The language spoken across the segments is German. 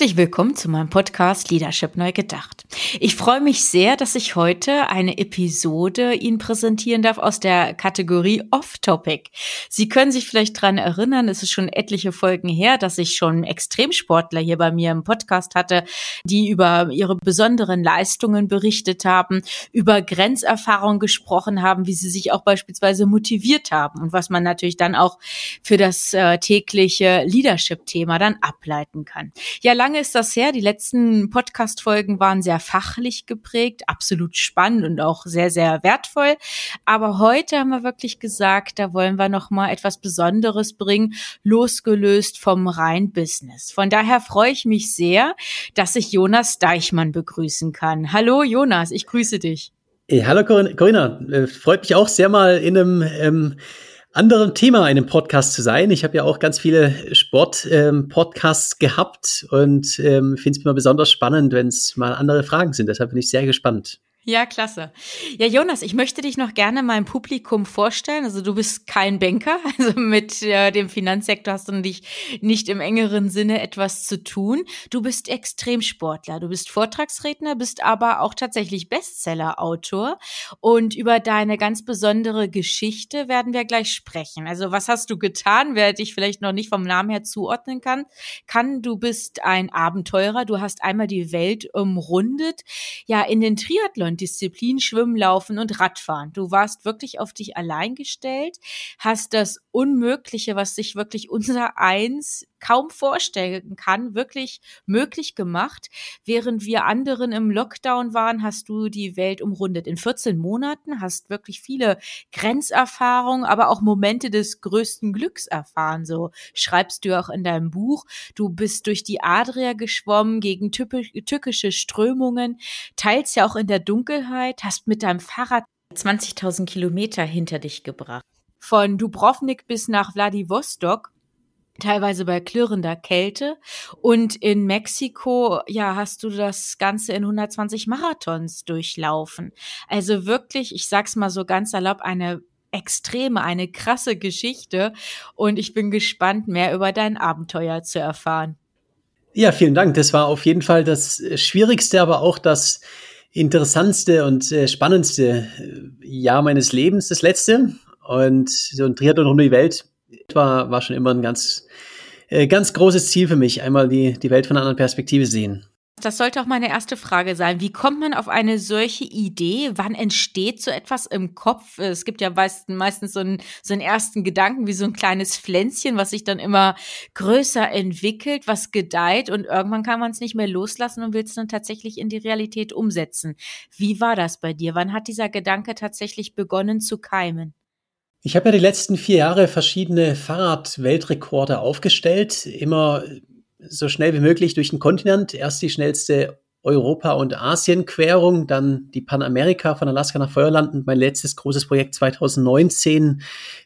Herzlich willkommen zu meinem Podcast Leadership Neu Gedacht. Ich freue mich sehr, dass ich heute eine Episode Ihnen präsentieren darf aus der Kategorie Off-Topic. Sie können sich vielleicht dran erinnern, es ist schon etliche Folgen her, dass ich schon Extremsportler hier bei mir im Podcast hatte, die über ihre besonderen Leistungen berichtet haben, über Grenzerfahrung gesprochen haben, wie sie sich auch beispielsweise motiviert haben und was man natürlich dann auch für das äh, tägliche Leadership-Thema dann ableiten kann. Ja, lange ist das her. Die letzten Podcast-Folgen waren sehr fachlich geprägt, absolut spannend und auch sehr, sehr wertvoll. Aber heute haben wir wirklich gesagt, da wollen wir noch mal etwas Besonderes bringen, losgelöst vom rein Business. Von daher freue ich mich sehr, dass ich Jonas Deichmann begrüßen kann. Hallo Jonas, ich grüße dich. Hey, hallo Corinna, äh, freut mich auch sehr mal in einem ähm, anderem Thema in einem Podcast zu sein. Ich habe ja auch ganz viele Sport-Podcasts ähm, gehabt und ähm, finde es immer besonders spannend, wenn es mal andere Fragen sind. Deshalb bin ich sehr gespannt. Ja, klasse. Ja, Jonas, ich möchte dich noch gerne meinem Publikum vorstellen. Also du bist kein Banker, also mit äh, dem Finanzsektor hast du dich nicht im engeren Sinne etwas zu tun. Du bist Extremsportler, du bist Vortragsredner, bist aber auch tatsächlich Bestseller-Autor. Und über deine ganz besondere Geschichte werden wir gleich sprechen. Also was hast du getan, wer dich vielleicht noch nicht vom Namen her zuordnen kann? Kann, du bist ein Abenteurer, du hast einmal die Welt umrundet, ja, in den Triathlon Disziplin Schwimmen, Laufen und Radfahren. Du warst wirklich auf dich allein gestellt, hast das Unmögliche, was sich wirklich unser Eins kaum vorstellen kann, wirklich möglich gemacht. Während wir anderen im Lockdown waren, hast du die Welt umrundet. In 14 Monaten hast wirklich viele Grenzerfahrungen, aber auch Momente des größten Glücks erfahren. So schreibst du auch in deinem Buch. Du bist durch die Adria geschwommen gegen tückische Strömungen, teils ja auch in der Dunkelheit, hast mit deinem Fahrrad 20.000 Kilometer hinter dich gebracht. Von Dubrovnik bis nach Vladivostok teilweise bei klirrender Kälte. Und in Mexiko, ja, hast du das Ganze in 120 Marathons durchlaufen. Also wirklich, ich sag's mal so ganz salopp, eine extreme, eine krasse Geschichte. Und ich bin gespannt, mehr über dein Abenteuer zu erfahren. Ja, vielen Dank. Das war auf jeden Fall das Schwierigste, aber auch das interessantste und äh, spannendste äh, Jahr meines Lebens, das letzte. Und so ein Triathlon um die Welt war, war schon immer ein ganz, äh, ganz großes Ziel für mich, einmal die, die Welt von einer anderen Perspektive sehen. Das sollte auch meine erste Frage sein. Wie kommt man auf eine solche Idee? Wann entsteht so etwas im Kopf? Es gibt ja meistens so einen, so einen ersten Gedanken, wie so ein kleines Pflänzchen, was sich dann immer größer entwickelt, was gedeiht und irgendwann kann man es nicht mehr loslassen und will es dann tatsächlich in die Realität umsetzen. Wie war das bei dir? Wann hat dieser Gedanke tatsächlich begonnen zu keimen? Ich habe ja die letzten vier Jahre verschiedene Fahrrad-Weltrekorde aufgestellt, immer so schnell wie möglich durch den Kontinent. Erst die schnellste Europa- und Asien-Querung, dann die Panamerika von Alaska nach Feuerland und mein letztes großes Projekt 2019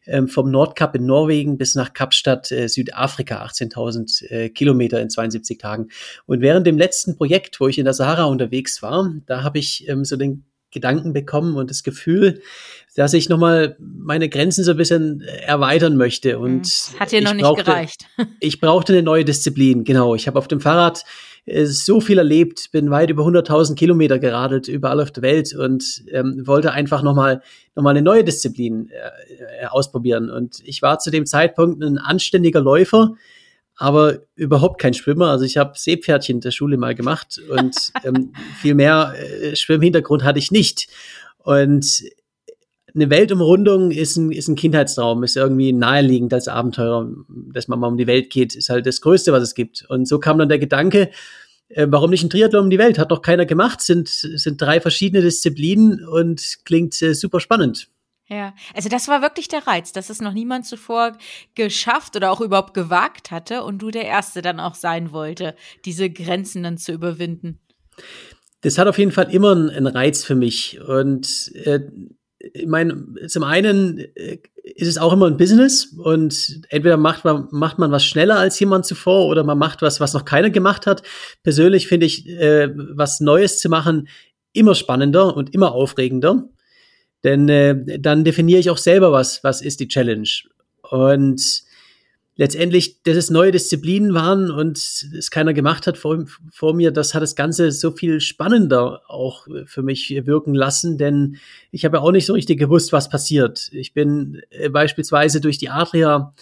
ähm, vom Nordkap in Norwegen bis nach Kapstadt, äh, Südafrika, 18.000 äh, Kilometer in 72 Tagen. Und während dem letzten Projekt, wo ich in der Sahara unterwegs war, da habe ich ähm, so den Gedanken bekommen und das Gefühl, dass ich nochmal meine Grenzen so ein bisschen erweitern möchte. Und hm. hat dir noch nicht brauchte, gereicht. ich brauchte eine neue Disziplin, genau. Ich habe auf dem Fahrrad äh, so viel erlebt, bin weit über 100.000 Kilometer geradelt, überall auf der Welt und ähm, wollte einfach nochmal noch mal eine neue Disziplin äh, ausprobieren. Und ich war zu dem Zeitpunkt ein anständiger Läufer, aber überhaupt kein Schwimmer. Also ich habe Seepferdchen der Schule mal gemacht und ähm, viel mehr äh, Schwimmhintergrund hatte ich nicht. Und eine Weltumrundung ist ein, ist ein Kindheitstraum, ist irgendwie naheliegend als Abenteurer, dass man mal um die Welt geht, ist halt das Größte, was es gibt. Und so kam dann der Gedanke, äh, warum nicht ein Triathlon um die Welt? Hat doch keiner gemacht, sind, sind drei verschiedene Disziplinen und klingt äh, super spannend. Ja, also das war wirklich der Reiz, dass es noch niemand zuvor geschafft oder auch überhaupt gewagt hatte und du der Erste dann auch sein wollte, diese Grenzen dann zu überwinden. Das hat auf jeden Fall immer einen Reiz für mich und äh, ich meine, zum einen äh, ist es auch immer ein Business und entweder macht man, macht man was schneller als jemand zuvor oder man macht was, was noch keiner gemacht hat. Persönlich finde ich, äh, was Neues zu machen immer spannender und immer aufregender. Denn äh, dann definiere ich auch selber, was, was ist die Challenge. Und letztendlich, dass es neue Disziplinen waren und es keiner gemacht hat vor, vor mir, das hat das Ganze so viel spannender auch für mich wirken lassen, denn ich habe ja auch nicht so richtig gewusst, was passiert. Ich bin äh, beispielsweise durch die Adria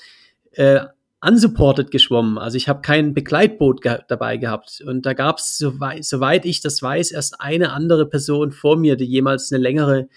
äh, unsupported geschwommen. Also ich habe kein Begleitboot ge dabei gehabt. Und da gab es, soweit, soweit ich das weiß, erst eine andere Person vor mir, die jemals eine längere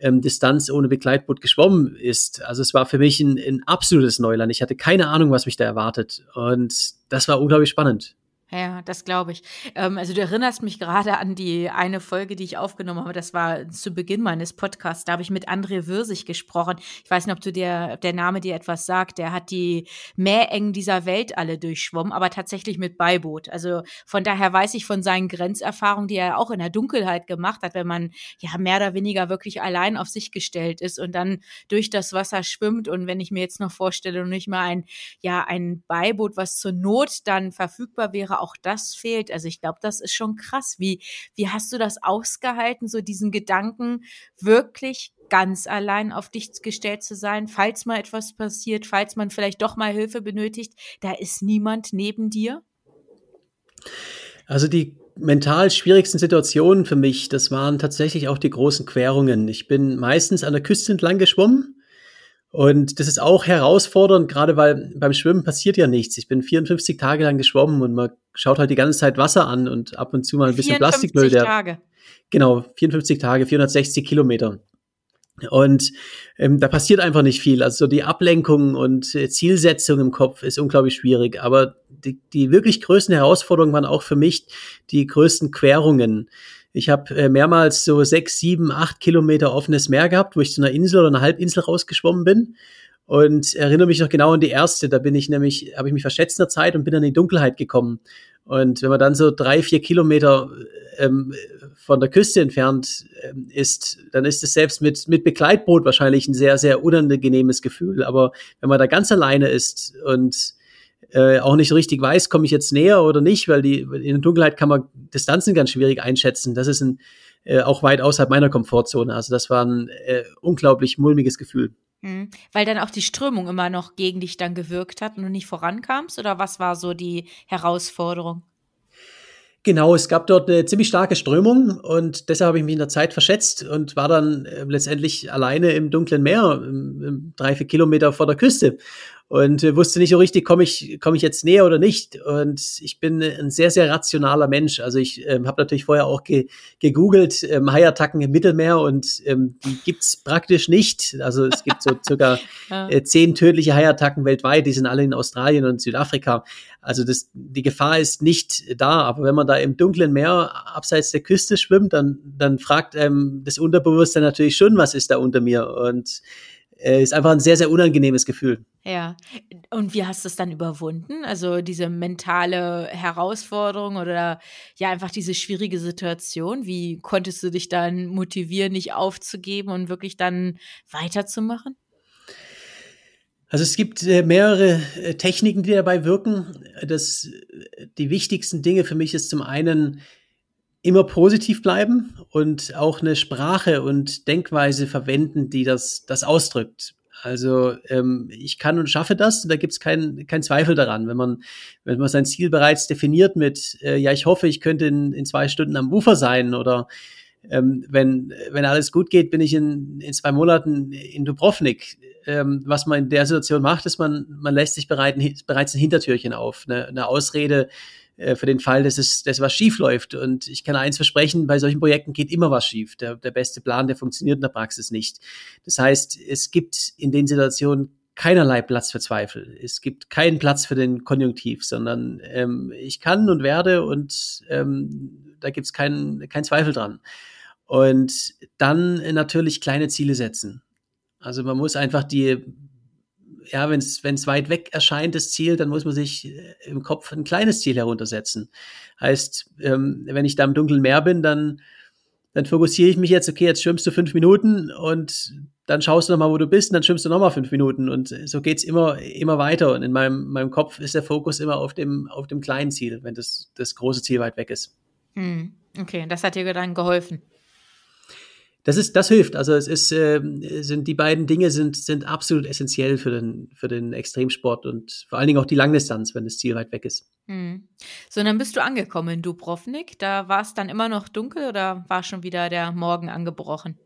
ähm, Distanz ohne Begleitboot geschwommen ist. Also es war für mich ein, ein absolutes Neuland. Ich hatte keine Ahnung, was mich da erwartet. Und das war unglaublich spannend. Ja, das glaube ich. Ähm, also du erinnerst mich gerade an die eine Folge, die ich aufgenommen habe. Das war zu Beginn meines Podcasts. Da habe ich mit André Würsig gesprochen. Ich weiß nicht, ob du der, der Name dir etwas sagt. Der hat die Meerengen dieser Welt alle durchschwommen, aber tatsächlich mit Beiboot. Also von daher weiß ich von seinen Grenzerfahrungen, die er auch in der Dunkelheit gemacht hat, wenn man ja mehr oder weniger wirklich allein auf sich gestellt ist und dann durch das Wasser schwimmt. Und wenn ich mir jetzt noch vorstelle, nicht mal ein, ja, ein Beiboot, was zur Not dann verfügbar wäre, auch das fehlt. Also ich glaube, das ist schon krass. Wie, wie hast du das ausgehalten, so diesen Gedanken wirklich ganz allein auf dich gestellt zu sein, falls mal etwas passiert, falls man vielleicht doch mal Hilfe benötigt, da ist niemand neben dir? Also die mental schwierigsten Situationen für mich, das waren tatsächlich auch die großen Querungen. Ich bin meistens an der Küste entlang geschwommen und das ist auch herausfordernd, gerade weil beim Schwimmen passiert ja nichts. Ich bin 54 Tage lang geschwommen und man schaut halt die ganze Zeit Wasser an und ab und zu mal ein bisschen Plastikmüll. 54 Tage. Genau, 54 Tage, 460 Kilometer. Und ähm, da passiert einfach nicht viel. Also die Ablenkung und äh, Zielsetzung im Kopf ist unglaublich schwierig. Aber die, die wirklich größten Herausforderungen waren auch für mich die größten Querungen. Ich habe äh, mehrmals so sechs, sieben, acht Kilometer offenes Meer gehabt, wo ich zu einer Insel oder einer Halbinsel rausgeschwommen bin. Und erinnere mich noch genau an die erste. Da bin ich nämlich, habe ich mich verschätzt in der Zeit und bin dann in die Dunkelheit gekommen. Und wenn man dann so drei, vier Kilometer ähm, von der Küste entfernt ähm, ist, dann ist es selbst mit, mit Begleitboot wahrscheinlich ein sehr, sehr unangenehmes Gefühl. Aber wenn man da ganz alleine ist und äh, auch nicht richtig weiß, komme ich jetzt näher oder nicht, weil die in der Dunkelheit kann man Distanzen ganz schwierig einschätzen. Das ist ein, äh, auch weit außerhalb meiner Komfortzone. Also das war ein äh, unglaublich mulmiges Gefühl. Mhm. Weil dann auch die Strömung immer noch gegen dich dann gewirkt hat und du nicht vorankamst? Oder was war so die Herausforderung? Genau, es gab dort eine ziemlich starke Strömung und deshalb habe ich mich in der Zeit verschätzt und war dann äh, letztendlich alleine im dunklen Meer, drei, vier Kilometer vor der Küste und äh, wusste nicht so richtig, komme ich, komme ich jetzt näher oder nicht. Und ich bin ein sehr, sehr rationaler Mensch. Also ich ähm, habe natürlich vorher auch ge gegoogelt, ähm, Haiattacken im Mittelmeer und ähm, die gibt's praktisch nicht. Also es gibt so circa äh, zehn tödliche Haiattacken weltweit, die sind alle in Australien und Südafrika. Also das, die Gefahr ist nicht da, aber wenn man da im dunklen Meer abseits der Küste schwimmt, dann, dann fragt ähm, das Unterbewusstsein natürlich schon, was ist da unter mir. Und äh, ist einfach ein sehr, sehr unangenehmes Gefühl. Ja. Und wie hast du es dann überwunden? Also diese mentale Herausforderung oder ja einfach diese schwierige Situation? Wie konntest du dich dann motivieren, nicht aufzugeben und wirklich dann weiterzumachen? Also es gibt äh, mehrere äh, Techniken, die dabei wirken. Das, die wichtigsten Dinge für mich ist zum einen immer positiv bleiben und auch eine Sprache und Denkweise verwenden, die das, das ausdrückt. Also ähm, ich kann und schaffe das, und da gibt es keinen kein Zweifel daran. Wenn man, wenn man sein Ziel bereits definiert mit, äh, ja, ich hoffe, ich könnte in, in zwei Stunden am Ufer sein oder ähm, wenn, wenn alles gut geht, bin ich in, in zwei Monaten in Dubrovnik. Ähm, was man in der Situation macht, ist, man, man lässt sich bereit, bereits ein Hintertürchen auf, eine, eine Ausrede, äh, für den Fall, dass es, dass was schief läuft. Und ich kann eins versprechen, bei solchen Projekten geht immer was schief. Der, der beste Plan, der funktioniert in der Praxis nicht. Das heißt, es gibt in den Situationen keinerlei Platz für Zweifel. Es gibt keinen Platz für den Konjunktiv, sondern ähm, ich kann und werde und ähm, da gibt es keinen kein Zweifel dran. Und dann natürlich kleine Ziele setzen. Also man muss einfach die, ja, wenn es weit weg erscheint, das Ziel, dann muss man sich äh, im Kopf ein kleines Ziel heruntersetzen. Heißt, ähm, wenn ich da im dunklen Meer bin, dann, dann fokussiere ich mich jetzt, okay, jetzt schwimmst du fünf Minuten und dann schaust du nochmal, wo du bist, und dann schwimmst du nochmal fünf Minuten. Und so geht's immer, immer weiter. Und in meinem, meinem Kopf ist der Fokus immer auf dem, auf dem kleinen Ziel, wenn das, das große Ziel weit weg ist. Hm, okay, das hat dir dann geholfen. Das ist, das hilft. Also es ist, äh, sind die beiden Dinge sind, sind absolut essentiell für den, für den Extremsport und vor allen Dingen auch die Langdistanz, wenn das Ziel weit weg ist. Hm. So, und dann bist du angekommen in Dubrovnik. Da war es dann immer noch dunkel oder war schon wieder der Morgen angebrochen?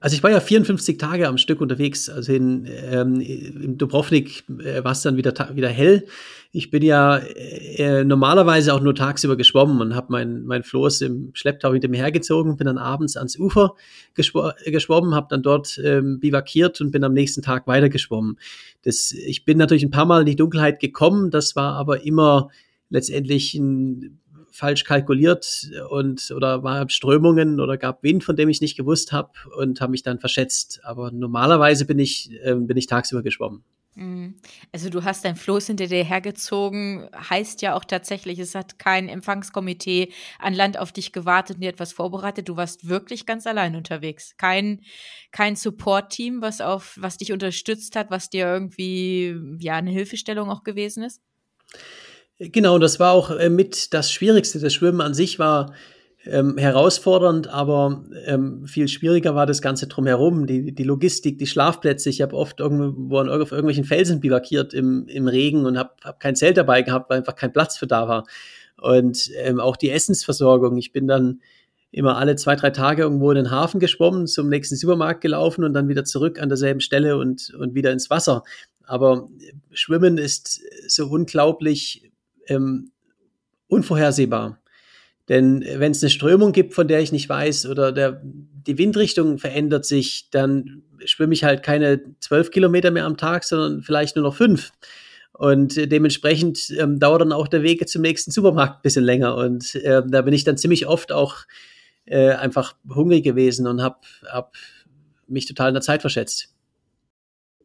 Also ich war ja 54 Tage am Stück unterwegs. Also in, ähm, in Dubrovnik äh, war es dann wieder, wieder hell. Ich bin ja äh, normalerweise auch nur tagsüber geschwommen und habe mein, mein Floß im Schlepptau hinter mir hergezogen, bin dann abends ans Ufer geschw geschwommen, habe dann dort ähm, bivakiert und bin am nächsten Tag weitergeschwommen. Das, ich bin natürlich ein paar Mal in die Dunkelheit gekommen, das war aber immer letztendlich ein falsch kalkuliert und oder war Strömungen oder gab Wind, von dem ich nicht gewusst habe und habe mich dann verschätzt. Aber normalerweise bin ich, äh, bin ich tagsüber geschwommen. Mhm. Also du hast dein Floß hinter dir hergezogen, heißt ja auch tatsächlich, es hat kein Empfangskomitee an Land auf dich gewartet und dir etwas vorbereitet. Du warst wirklich ganz allein unterwegs. Kein, kein Support-Team, was auf, was dich unterstützt hat, was dir irgendwie ja eine Hilfestellung auch gewesen ist? Genau, das war auch äh, mit das Schwierigste. Das Schwimmen an sich war ähm, herausfordernd, aber ähm, viel schwieriger war das Ganze drumherum, die, die Logistik, die Schlafplätze. Ich habe oft irgendwo an, auf irgendwelchen Felsen bivakiert im, im Regen und habe hab kein Zelt dabei gehabt, weil einfach kein Platz für da war. Und ähm, auch die Essensversorgung. Ich bin dann immer alle zwei, drei Tage irgendwo in den Hafen geschwommen, zum nächsten Supermarkt gelaufen und dann wieder zurück an derselben Stelle und, und wieder ins Wasser. Aber Schwimmen ist so unglaublich ähm, unvorhersehbar. Denn wenn es eine Strömung gibt, von der ich nicht weiß, oder der, die Windrichtung verändert sich, dann schwimme ich halt keine zwölf Kilometer mehr am Tag, sondern vielleicht nur noch fünf. Und dementsprechend ähm, dauert dann auch der Weg zum nächsten Supermarkt ein bisschen länger. Und äh, da bin ich dann ziemlich oft auch äh, einfach hungrig gewesen und habe hab mich total in der Zeit verschätzt.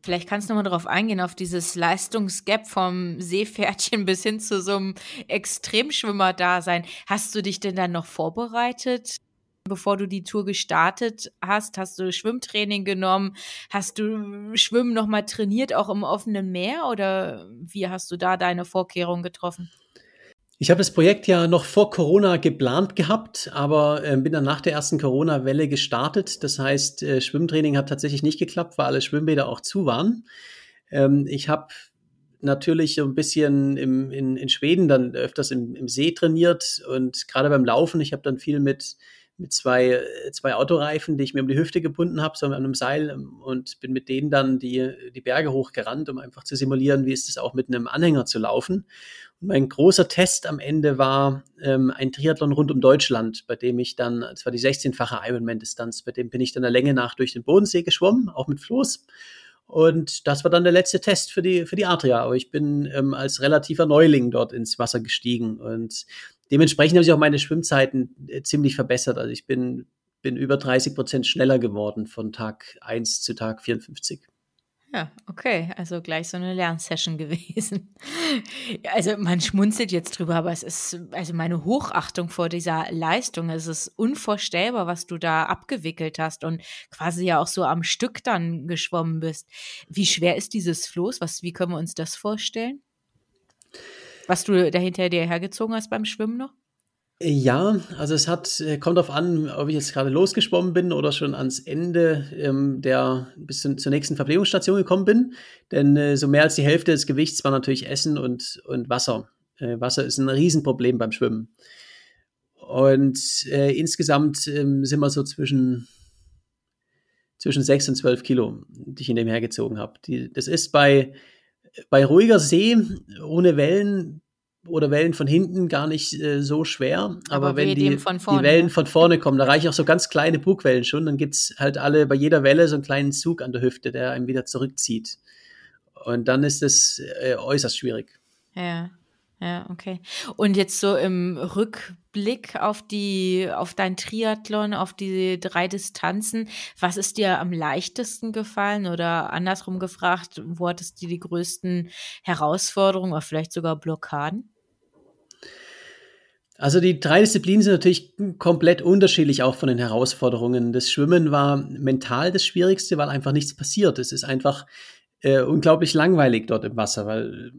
Vielleicht kannst du mal darauf eingehen, auf dieses Leistungsgap vom Seepferdchen bis hin zu so einem Extremschwimmer-Dasein. Hast du dich denn dann noch vorbereitet? Bevor du die Tour gestartet hast, hast du Schwimmtraining genommen? Hast du Schwimmen nochmal trainiert, auch im offenen Meer? Oder wie hast du da deine Vorkehrungen getroffen? Ich habe das Projekt ja noch vor Corona geplant gehabt, aber äh, bin dann nach der ersten Corona-Welle gestartet. Das heißt, äh, Schwimmtraining hat tatsächlich nicht geklappt, weil alle Schwimmbäder auch zu waren. Ähm, ich habe natürlich so ein bisschen im, in, in Schweden dann öfters im, im See trainiert und gerade beim Laufen, ich habe dann viel mit mit zwei, zwei Autoreifen, die ich mir um die Hüfte gebunden habe, so an einem Seil ähm, und bin mit denen dann die, die Berge hochgerannt, um einfach zu simulieren, wie ist es auch mit einem Anhänger zu laufen. Und mein großer Test am Ende war ähm, ein Triathlon rund um Deutschland, bei dem ich dann, es war die 16-fache Ironman-Distanz, bei dem bin ich dann der Länge nach durch den Bodensee geschwommen, auch mit Floß. Und das war dann der letzte Test für die, für die Adria. Aber ich bin ähm, als relativer Neuling dort ins Wasser gestiegen. Und dementsprechend habe ich auch meine Schwimmzeiten äh, ziemlich verbessert. Also ich bin, bin über 30 Prozent schneller geworden von Tag 1 zu Tag 54. Ja, okay, also gleich so eine Lernsession gewesen. Also man schmunzelt jetzt drüber, aber es ist also meine Hochachtung vor dieser Leistung. Es ist unvorstellbar, was du da abgewickelt hast und quasi ja auch so am Stück dann geschwommen bist. Wie schwer ist dieses Floß? Was, wie können wir uns das vorstellen? Was du dahinter dir hergezogen hast beim Schwimmen noch? Ja, also es hat, äh, kommt darauf an, ob ich jetzt gerade losgeschwommen bin oder schon ans Ende ähm, der bis zur nächsten Verpflegungsstation gekommen bin. Denn äh, so mehr als die Hälfte des Gewichts war natürlich Essen und, und Wasser. Äh, Wasser ist ein Riesenproblem beim Schwimmen. Und äh, insgesamt ähm, sind wir so zwischen, zwischen 6 und 12 Kilo, die ich in dem hergezogen habe. Das ist bei, bei ruhiger See, ohne Wellen, oder Wellen von hinten gar nicht äh, so schwer. Aber, aber wenn die, vorne, die Wellen von vorne kommen, da reichen auch so ganz kleine Bugwellen schon, dann gibt's halt alle bei jeder Welle so einen kleinen Zug an der Hüfte, der einen wieder zurückzieht. Und dann ist es äh, äußerst schwierig. Ja. Ja, okay. Und jetzt so im Rückblick auf die, auf dein Triathlon, auf die drei Distanzen, was ist dir am leichtesten gefallen oder andersrum gefragt, wo hattest du die größten Herausforderungen oder vielleicht sogar Blockaden? Also die drei Disziplinen sind natürlich komplett unterschiedlich auch von den Herausforderungen. Das Schwimmen war mental das Schwierigste, weil einfach nichts passiert. Es ist einfach äh, unglaublich langweilig dort im Wasser, weil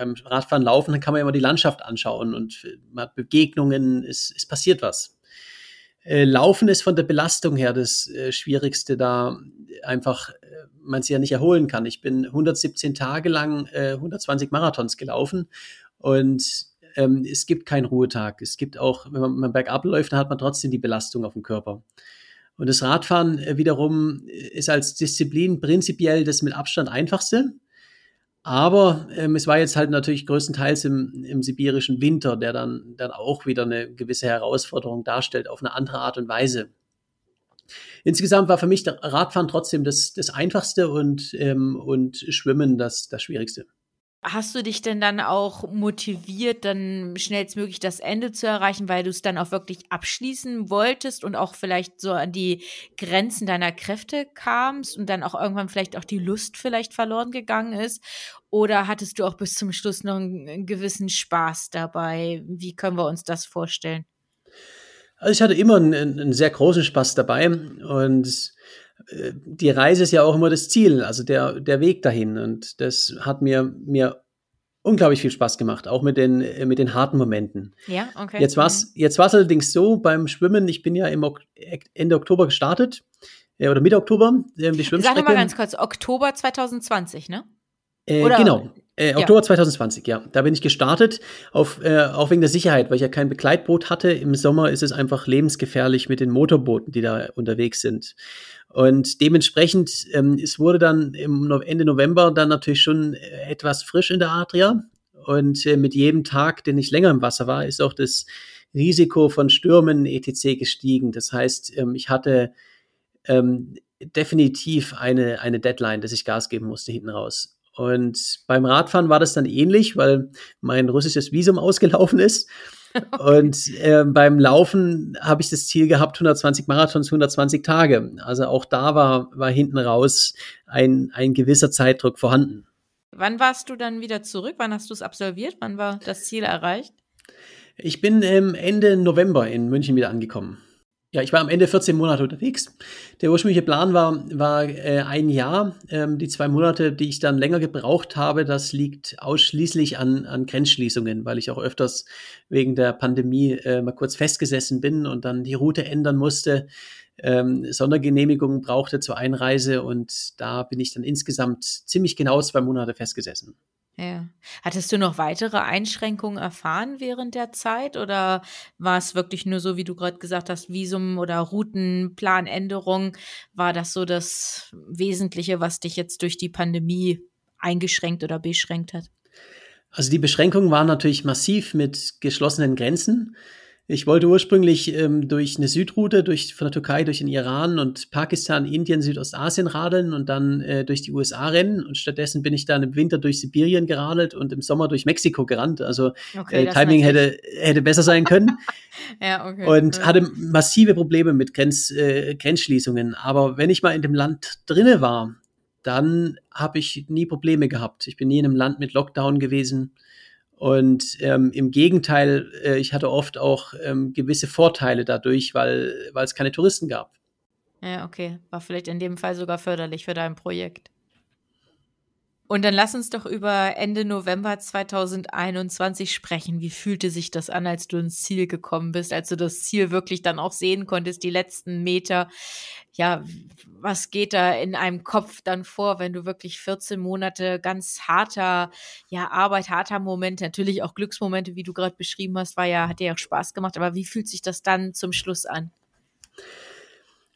beim Radfahren laufen, dann kann man immer die Landschaft anschauen und man hat Begegnungen, es, es passiert was. Äh, laufen ist von der Belastung her das äh, Schwierigste, da einfach äh, man sich ja nicht erholen kann. Ich bin 117 Tage lang 120 äh, Marathons gelaufen und ähm, es gibt keinen Ruhetag. Es gibt auch, wenn man, wenn man bergab läuft, dann hat man trotzdem die Belastung auf dem Körper. Und das Radfahren äh, wiederum ist als Disziplin prinzipiell das mit Abstand einfachste. Aber ähm, es war jetzt halt natürlich größtenteils im, im sibirischen Winter, der dann, dann auch wieder eine gewisse Herausforderung darstellt, auf eine andere Art und Weise. Insgesamt war für mich der Radfahren trotzdem das, das Einfachste und, ähm, und Schwimmen das, das Schwierigste. Hast du dich denn dann auch motiviert, dann schnellstmöglich das Ende zu erreichen, weil du es dann auch wirklich abschließen wolltest und auch vielleicht so an die Grenzen deiner Kräfte kamst und dann auch irgendwann vielleicht auch die Lust vielleicht verloren gegangen ist? Oder hattest du auch bis zum Schluss noch einen, gewissen Spaß dabei? Wie können wir uns das vorstellen? Also ich hatte immer einen, einen sehr großen Spaß dabei und die Reise ist ja auch immer das Ziel, also der, der Weg dahin. Und das hat mir, mir unglaublich viel Spaß gemacht, auch mit den, äh, mit den harten Momenten. Ja, okay. Jetzt war es mhm. jetzt war's allerdings so beim Schwimmen, ich bin ja im ok Ende Oktober gestartet, äh, oder Mitte Oktober, äh, die Schwimmstrecke. Sag mal ganz kurz, Oktober 2020, ne? Äh, genau. Äh, Oktober ja. 2020, ja. Da bin ich gestartet, auf, äh, auch wegen der Sicherheit, weil ich ja kein Begleitboot hatte. Im Sommer ist es einfach lebensgefährlich mit den Motorbooten, die da unterwegs sind. Und dementsprechend, ähm, es wurde dann im Ende November dann natürlich schon äh, etwas frisch in der Adria. Und äh, mit jedem Tag, den ich länger im Wasser war, ist auch das Risiko von Stürmen etc. gestiegen. Das heißt, ähm, ich hatte ähm, definitiv eine, eine Deadline, dass ich Gas geben musste hinten raus. Und beim Radfahren war das dann ähnlich, weil mein russisches Visum ausgelaufen ist. Und äh, beim Laufen habe ich das Ziel gehabt, 120 Marathons, 120 Tage. Also auch da war, war hinten raus ein, ein gewisser Zeitdruck vorhanden. Wann warst du dann wieder zurück? Wann hast du es absolviert? Wann war das Ziel erreicht? Ich bin ähm, Ende November in München wieder angekommen. Ja, ich war am Ende 14 Monate unterwegs. Der ursprüngliche Plan war, war äh, ein Jahr. Ähm, die zwei Monate, die ich dann länger gebraucht habe, das liegt ausschließlich an, an Grenzschließungen, weil ich auch öfters wegen der Pandemie äh, mal kurz festgesessen bin und dann die Route ändern musste, ähm, Sondergenehmigungen brauchte zur Einreise und da bin ich dann insgesamt ziemlich genau zwei Monate festgesessen. Ja. Hattest du noch weitere Einschränkungen erfahren während der Zeit oder war es wirklich nur so, wie du gerade gesagt hast, Visum oder Routenplanänderung? War das so das Wesentliche, was dich jetzt durch die Pandemie eingeschränkt oder beschränkt hat? Also die Beschränkungen waren natürlich massiv mit geschlossenen Grenzen. Ich wollte ursprünglich ähm, durch eine Südroute, durch, von der Türkei durch den Iran und Pakistan, Indien, Südostasien radeln und dann äh, durch die USA rennen. Und stattdessen bin ich dann im Winter durch Sibirien geradelt und im Sommer durch Mexiko gerannt. Also okay, äh, Timing hätte, hätte besser sein können. ja, okay. Und ja. hatte massive Probleme mit Grenz, äh, Grenzschließungen. Aber wenn ich mal in dem Land drinne war, dann habe ich nie Probleme gehabt. Ich bin nie in einem Land mit Lockdown gewesen. Und ähm, im Gegenteil, äh, ich hatte oft auch ähm, gewisse Vorteile dadurch, weil, weil es keine Touristen gab. Ja, okay. War vielleicht in dem Fall sogar förderlich für dein Projekt. Und dann lass uns doch über Ende November 2021 sprechen. Wie fühlte sich das an, als du ins Ziel gekommen bist, als du das Ziel wirklich dann auch sehen konntest, die letzten Meter? ja, was geht da in einem Kopf dann vor, wenn du wirklich 14 Monate ganz harter, ja, Arbeit, harter Momente, natürlich auch Glücksmomente, wie du gerade beschrieben hast, war ja, hat dir auch Spaß gemacht, aber wie fühlt sich das dann zum Schluss an?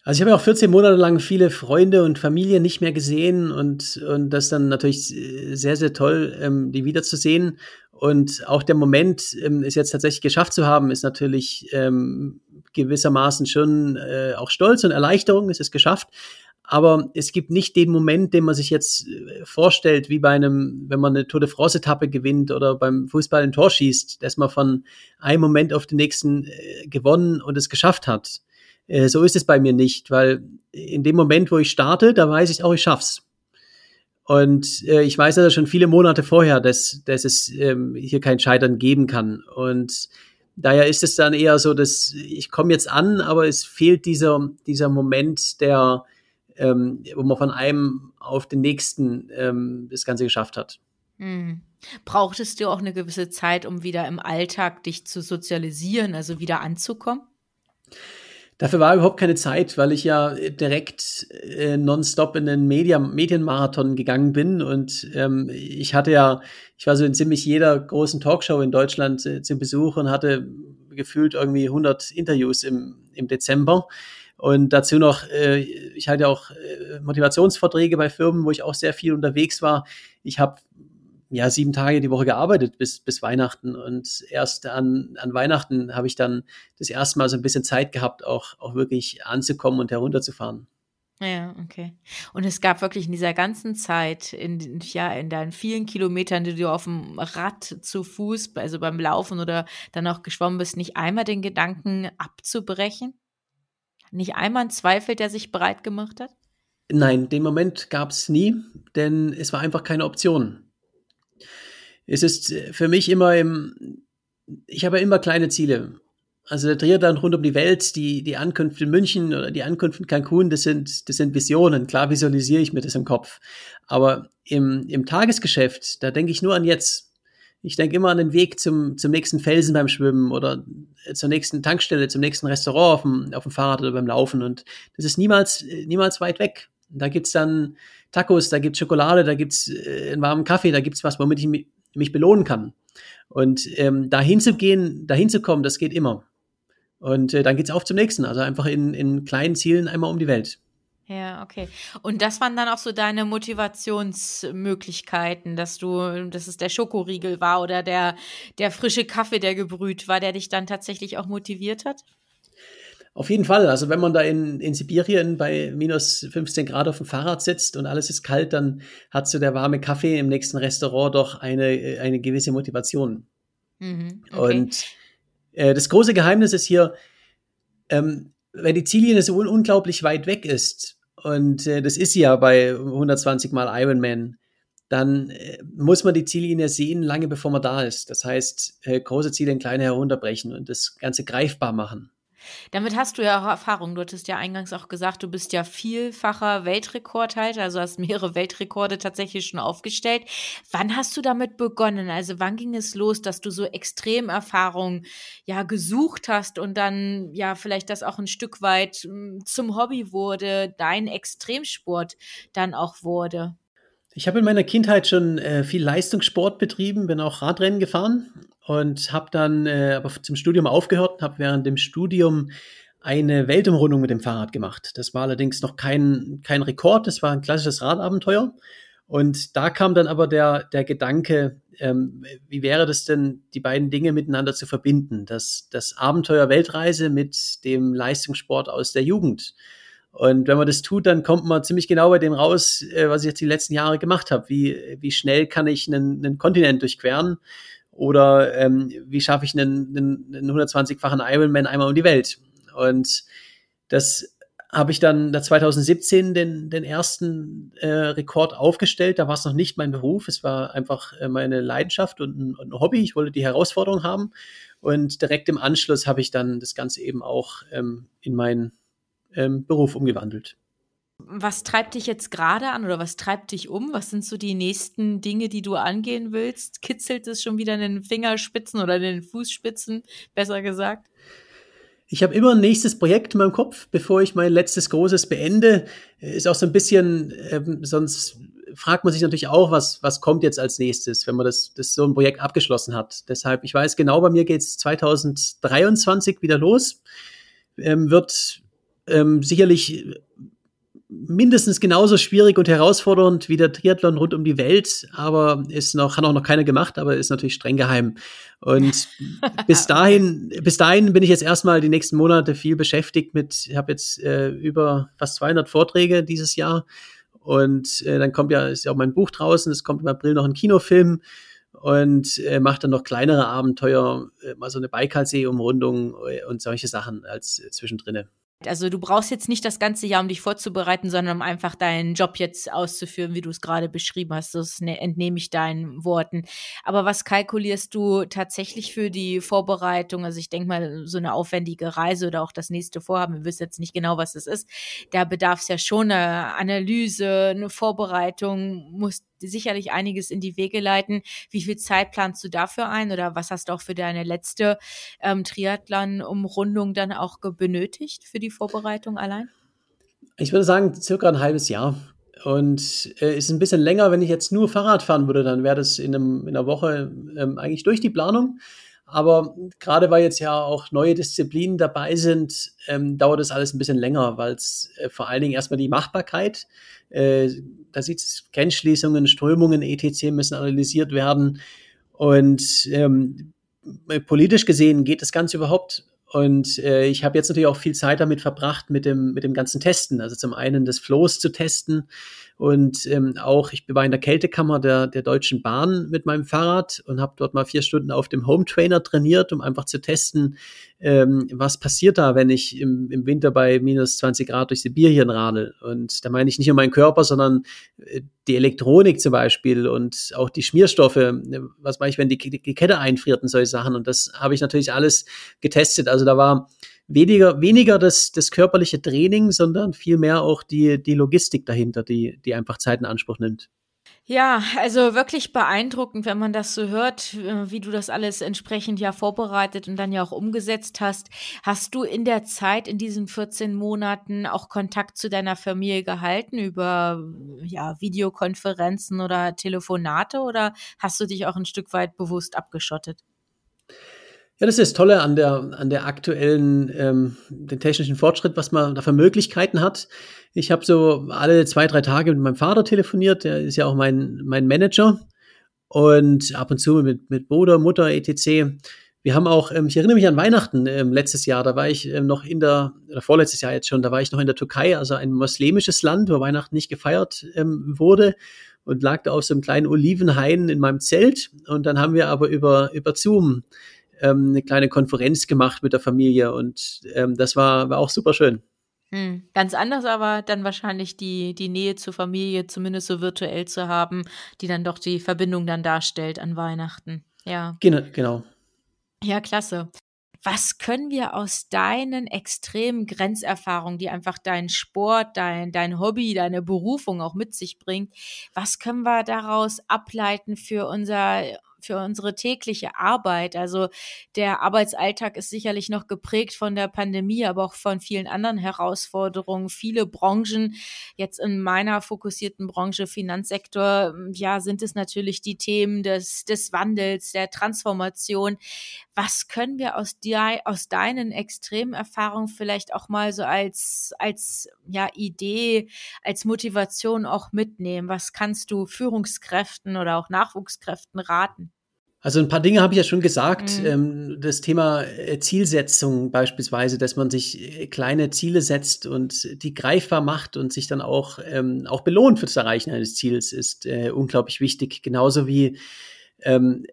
Also ich habe ja auch 14 Monate lang viele Freunde und Familie nicht mehr gesehen und, und das dann natürlich sehr, sehr toll, ähm, die wiederzusehen. Und auch der Moment, ähm, es jetzt tatsächlich geschafft zu haben, ist natürlich ähm, gewissermaßen schon äh, auch Stolz und Erleichterung, es ist geschafft. aber es gibt nicht den Moment, den man sich jetzt äh, vorstellt, wie bei einem, wenn man eine Tour de France-Etappe gewinnt oder beim Fußball ein Tor schießt, dass man von einem Moment auf den nächsten äh, gewonnen und es geschafft hat. Äh, so ist es bei mir nicht, weil in dem Moment, wo ich starte, da weiß ich auch, ich schaff's. Und äh, ich weiß ja schon viele Monate vorher, dass, dass es ähm, hier kein Scheitern geben kann. Und daher ist es dann eher so, dass ich komme jetzt an, aber es fehlt dieser, dieser Moment, der, ähm, wo man von einem auf den nächsten ähm, das Ganze geschafft hat. Hm. Brauchtest du auch eine gewisse Zeit, um wieder im Alltag dich zu sozialisieren, also wieder anzukommen? Dafür war überhaupt keine Zeit, weil ich ja direkt äh, nonstop in den Media Medienmarathon gegangen bin und ähm, ich hatte ja, ich war so in ziemlich jeder großen Talkshow in Deutschland äh, zu Besuch und hatte gefühlt irgendwie 100 Interviews im, im Dezember. Und dazu noch, äh, ich hatte auch äh, Motivationsverträge bei Firmen, wo ich auch sehr viel unterwegs war. Ich habe ja sieben Tage die Woche gearbeitet bis, bis Weihnachten und erst an, an Weihnachten habe ich dann das erste Mal so ein bisschen Zeit gehabt, auch, auch wirklich anzukommen und herunterzufahren. Ja, okay. Und es gab wirklich in dieser ganzen Zeit, in, ja, in deinen vielen Kilometern, die du auf dem Rad zu Fuß, also beim Laufen oder dann auch geschwommen bist, nicht einmal den Gedanken abzubrechen? Nicht einmal ein Zweifel, der sich breit gemacht hat? Nein, den Moment gab es nie, denn es war einfach keine Option. Es ist für mich immer im, ich habe immer kleine Ziele. Also der Triathlon rund um die Welt, die, die Ankunft in München oder die Ankunft in Cancun, das sind, das sind Visionen. Klar visualisiere ich mir das im Kopf. Aber im, im Tagesgeschäft, da denke ich nur an jetzt. Ich denke immer an den Weg zum, zum nächsten Felsen beim Schwimmen oder zur nächsten Tankstelle, zum nächsten Restaurant auf dem, auf dem Fahrrad oder beim Laufen. Und das ist niemals, niemals weit weg. Da gibt's dann Tacos, da gibt's Schokolade, da gibt's äh, einen warmen Kaffee, da gibt's was, womit ich mich, mich belohnen kann. Und ähm, dahin zu gehen, dahin zu kommen, das geht immer. Und äh, dann geht's auf zum nächsten. Also einfach in, in kleinen Zielen einmal um die Welt. Ja, okay. Und das waren dann auch so deine Motivationsmöglichkeiten, dass du, dass es der Schokoriegel war oder der, der frische Kaffee, der gebrüht war, der dich dann tatsächlich auch motiviert hat? Auf jeden Fall. Also wenn man da in, in Sibirien bei minus 15 Grad auf dem Fahrrad sitzt und alles ist kalt, dann hat so der warme Kaffee im nächsten Restaurant doch eine, eine gewisse Motivation. Mhm, okay. Und äh, das große Geheimnis ist hier, ähm, wenn die Ziellinie so un unglaublich weit weg ist, und äh, das ist sie ja bei 120 mal Ironman, dann äh, muss man die Ziellinie sehen, lange bevor man da ist. Das heißt, äh, große Ziele in kleine herunterbrechen und das Ganze greifbar machen. Damit hast du ja auch Erfahrung. Du hattest ja eingangs auch gesagt, du bist ja vielfacher Weltrekordhalter, also hast mehrere Weltrekorde tatsächlich schon aufgestellt. Wann hast du damit begonnen? Also wann ging es los, dass du so Extremerfahrung ja gesucht hast und dann ja vielleicht das auch ein Stück weit hm, zum Hobby wurde, dein Extremsport dann auch wurde? Ich habe in meiner Kindheit schon äh, viel Leistungssport betrieben, bin auch Radrennen gefahren und habe dann äh, aber zum Studium aufgehört und habe während dem Studium eine Weltumrundung mit dem Fahrrad gemacht. Das war allerdings noch kein, kein Rekord, das war ein klassisches Radabenteuer. Und da kam dann aber der, der Gedanke, ähm, wie wäre das denn, die beiden Dinge miteinander zu verbinden? Das, das Abenteuer Weltreise mit dem Leistungssport aus der Jugend. Und wenn man das tut, dann kommt man ziemlich genau bei dem raus, äh, was ich jetzt die letzten Jahre gemacht habe. Wie, wie schnell kann ich einen, einen Kontinent durchqueren? Oder ähm, wie schaffe ich einen, einen, einen 120-fachen Ironman einmal um die Welt? Und das habe ich dann 2017 den, den ersten äh, Rekord aufgestellt. Da war es noch nicht mein Beruf, es war einfach äh, meine Leidenschaft und ein, und ein, Hobby. Ich wollte die Herausforderung haben. Und direkt im Anschluss habe ich dann das Ganze eben auch ähm, in meinen ähm, Beruf umgewandelt. Was treibt dich jetzt gerade an oder was treibt dich um? Was sind so die nächsten Dinge, die du angehen willst? Kitzelt es schon wieder in den Fingerspitzen oder in den Fußspitzen, besser gesagt? Ich habe immer ein nächstes Projekt in meinem Kopf, bevor ich mein letztes großes beende. Ist auch so ein bisschen, ähm, sonst fragt man sich natürlich auch, was, was kommt jetzt als nächstes, wenn man das, das so ein Projekt abgeschlossen hat. Deshalb, ich weiß genau, bei mir geht es 2023 wieder los. Ähm, wird ähm, sicherlich mindestens genauso schwierig und herausfordernd wie der Triathlon rund um die Welt, aber ist noch, hat auch noch keiner gemacht, aber ist natürlich streng geheim. Und bis dahin, bis dahin bin ich jetzt erstmal die nächsten Monate viel beschäftigt mit, ich habe jetzt äh, über fast 200 Vorträge dieses Jahr und äh, dann kommt ja, ist ja auch mein Buch draußen, es kommt im April noch ein Kinofilm und äh, macht dann noch kleinere Abenteuer, äh, mal so eine Baikalsee-Umrundung äh, und solche Sachen als äh, zwischendrinne. Also du brauchst jetzt nicht das ganze Jahr, um dich vorzubereiten, sondern um einfach deinen Job jetzt auszuführen, wie du es gerade beschrieben hast. Das ne, entnehme ich deinen Worten. Aber was kalkulierst du tatsächlich für die Vorbereitung? Also ich denke mal, so eine aufwendige Reise oder auch das nächste Vorhaben, wir wissen jetzt nicht genau, was es ist. Da bedarf es ja schon eine Analyse, eine Vorbereitung, muss sicherlich einiges in die Wege leiten. Wie viel Zeit planst du dafür ein oder was hast du auch für deine letzte ähm, Triathlon-Umrundung dann auch benötigt für die Vorbereitung allein? Ich würde sagen, circa ein halbes Jahr. Und äh, ist ein bisschen länger, wenn ich jetzt nur Fahrrad fahren würde, dann wäre das in, einem, in einer Woche ähm, eigentlich durch die Planung. Aber gerade weil jetzt ja auch neue Disziplinen dabei sind, ähm, dauert das alles ein bisschen länger, weil es äh, vor allen Dingen erstmal die Machbarkeit, äh, da sieht es Grenzschließungen, Strömungen, etc. müssen analysiert werden. Und ähm, politisch gesehen geht das Ganze überhaupt. Und äh, ich habe jetzt natürlich auch viel Zeit damit verbracht, mit dem, mit dem ganzen Testen. Also zum einen das Flows zu testen, und ähm, auch, ich war in der Kältekammer der, der Deutschen Bahn mit meinem Fahrrad und habe dort mal vier Stunden auf dem Home Trainer trainiert, um einfach zu testen, ähm, was passiert da, wenn ich im, im Winter bei minus 20 Grad durch Sibirien radel. Und da meine ich nicht nur meinen Körper, sondern äh, die Elektronik zum Beispiel und auch die Schmierstoffe. Was mache ich, wenn die, die Kette einfriert und solche Sachen? Und das habe ich natürlich alles getestet. Also da war weniger, weniger das, das körperliche Training, sondern vielmehr auch die, die Logistik dahinter, die, die einfach Zeit in Anspruch nimmt. Ja, also wirklich beeindruckend, wenn man das so hört, äh, wie du das alles entsprechend ja vorbereitet und dann ja auch umgesetzt hast. Hast du in der Zeit, in diesen 14 Monaten auch Kontakt zu deiner Familie gehalten über ja, Videokonferenzen oder Telefonate oder hast du dich auch ein Stück weit bewusst abgeschottet? Ja, das ist das Tolle an der, an der aktuellen, ähm, den technischen Fortschritt, was man da für Möglichkeiten hat. Ich habe so alle zwei, drei Tage mit meinem Vater telefoniert, der ist ja auch mein, mein Manager. Und ab und zu mit, mit Bruder, Mutter, etc. Wir haben auch, ähm, ich erinnere mich an Weihnachten ähm, letztes Jahr, da war ich ähm, noch in der, oder vorletztes Jahr jetzt schon, da war ich noch in der Türkei, also ein muslimisches Land, wo Weihnachten nicht gefeiert ähm, wurde und lag da auf so einem kleinen Olivenhain in meinem Zelt. Und dann haben wir aber über, über Zoom ähm, eine kleine Konferenz gemacht mit der Familie und ähm, das war, war auch super schön. Hm. Ganz anders aber dann wahrscheinlich die, die Nähe zur Familie, zumindest so virtuell zu haben, die dann doch die Verbindung dann darstellt an Weihnachten. Ja. Genau. genau. Ja, klasse. Was können wir aus deinen extremen Grenzerfahrungen, die einfach dein Sport, dein, dein Hobby, deine Berufung auch mit sich bringt, was können wir daraus ableiten für unser für unsere tägliche Arbeit. Also der Arbeitsalltag ist sicherlich noch geprägt von der Pandemie, aber auch von vielen anderen Herausforderungen. Viele Branchen, jetzt in meiner fokussierten Branche Finanzsektor, ja, sind es natürlich die Themen des, des Wandels, der Transformation. Was können wir aus, dir, aus deinen extremen Erfahrungen vielleicht auch mal so als, als ja, Idee, als Motivation auch mitnehmen? Was kannst du Führungskräften oder auch Nachwuchskräften raten? Also ein paar Dinge habe ich ja schon gesagt. Mhm. Ähm, das Thema äh, Zielsetzung beispielsweise, dass man sich äh, kleine Ziele setzt und die greifbar macht und sich dann auch, ähm, auch belohnt für das Erreichen eines Ziels, ist äh, unglaublich wichtig. Genauso wie ähm,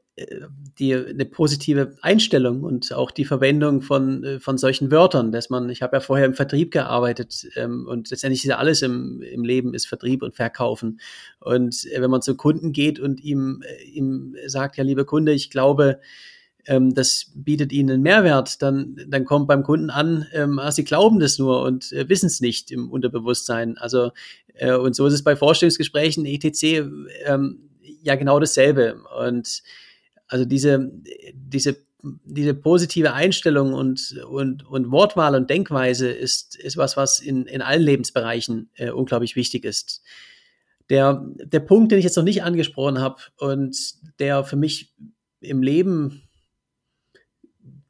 die eine positive Einstellung und auch die Verwendung von, äh, von solchen Wörtern, dass man, ich habe ja vorher im Vertrieb gearbeitet ähm, und letztendlich ist ja alles im, im Leben ist Vertrieb und Verkaufen. Und äh, wenn man zu Kunden geht und ihm, äh, ihm sagt, ja, lieber Kunde, ich glaube, ähm, das bietet ihnen einen Mehrwert, dann, dann kommt beim Kunden an, ähm, ah, sie glauben das nur und äh, wissen es nicht im Unterbewusstsein. Also, äh, und so ist es bei Vorstellungsgesprächen, etc., ähm, ja genau dasselbe. Und also diese, diese, diese positive Einstellung und, und, und Wortwahl und Denkweise ist, ist was, was in, in allen Lebensbereichen äh, unglaublich wichtig ist. Der, der Punkt, den ich jetzt noch nicht angesprochen habe und der für mich im Leben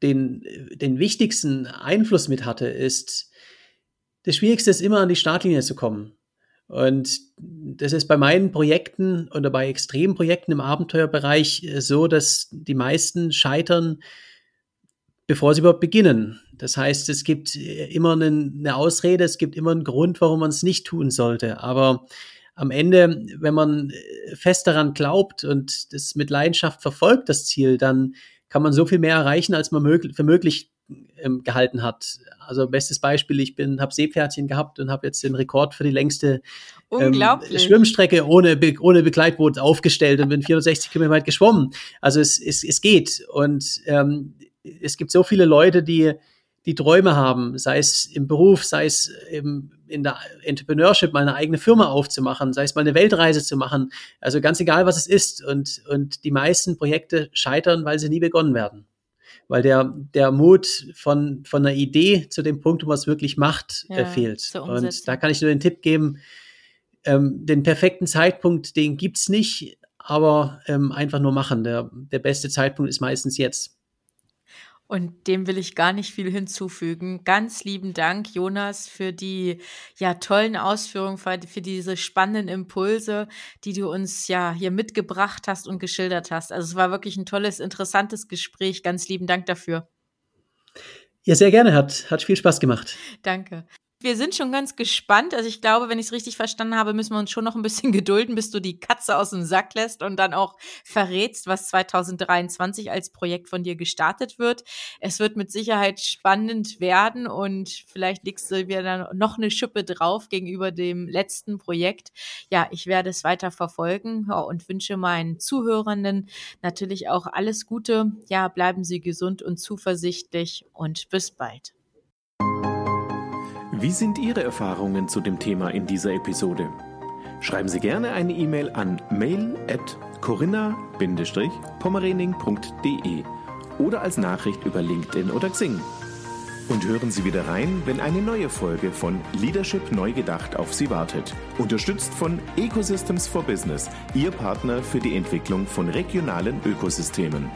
den, den wichtigsten Einfluss mit hatte, ist, das Schwierigste ist immer an die Startlinie zu kommen. Und das ist bei meinen Projekten oder bei Extremprojekten im Abenteuerbereich äh, so, dass die meisten scheitern, bevor sie überhaupt beginnen. Das heißt, es gibt äh, immer eine Ausrede, es gibt immer einen Grund, warum man es nicht tun sollte. Aber am Ende, wenn man äh, fest daran glaubt und das mit Leidenschaft verfolgt, das Ziel, dann kann man so viel mehr erreichen, als man für möglich ähm, gehalten hat. Also bestes Beispiel, ich bin, habe Seepferdchen gehabt und habe jetzt den Rekord für die längste ähm, Schwimmstrecke ohne, Be ohne Begleitboot aufgestellt und bin 460 Kilometer weit geschwommen. Also es, es, es geht. Und ähm, es gibt so viele Leute, die die Träume haben, sei es im Beruf, sei es im, in der Entrepreneurship, mal eine eigene Firma aufzumachen, sei es mal eine Weltreise zu machen. Also ganz egal, was es ist. Und, und die meisten Projekte scheitern, weil sie nie begonnen werden weil der, der Mut von, von einer Idee zu dem Punkt, wo man es wirklich macht, äh, ja, äh, fehlt. Und da kann ich nur den Tipp geben, ähm, den perfekten Zeitpunkt, den gibt's nicht, aber ähm, einfach nur machen. Der, der beste Zeitpunkt ist meistens jetzt. Und dem will ich gar nicht viel hinzufügen. Ganz lieben Dank, Jonas, für die ja tollen Ausführungen, für, für, diese spannenden Impulse, die du uns ja hier mitgebracht hast und geschildert hast. Also es war wirklich ein tolles, interessantes Gespräch. Ganz lieben Dank dafür. Ja, sehr gerne. Hat, hat viel Spaß gemacht. Danke. Wir sind schon ganz gespannt. Also ich glaube, wenn ich es richtig verstanden habe, müssen wir uns schon noch ein bisschen gedulden, bis du die Katze aus dem Sack lässt und dann auch verrätst, was 2023 als Projekt von dir gestartet wird. Es wird mit Sicherheit spannend werden und vielleicht legst du wieder dann noch eine Schippe drauf gegenüber dem letzten Projekt. Ja, ich werde es weiter verfolgen und wünsche meinen Zuhörenden natürlich auch alles Gute. Ja, bleiben Sie gesund und zuversichtlich und bis bald. Wie sind Ihre Erfahrungen zu dem Thema in dieser Episode? Schreiben Sie gerne eine E-Mail an mail at corinna-pommerening.de oder als Nachricht über LinkedIn oder Xing. Und hören Sie wieder rein, wenn eine neue Folge von Leadership neu gedacht auf Sie wartet. Unterstützt von Ecosystems for Business, Ihr Partner für die Entwicklung von regionalen Ökosystemen.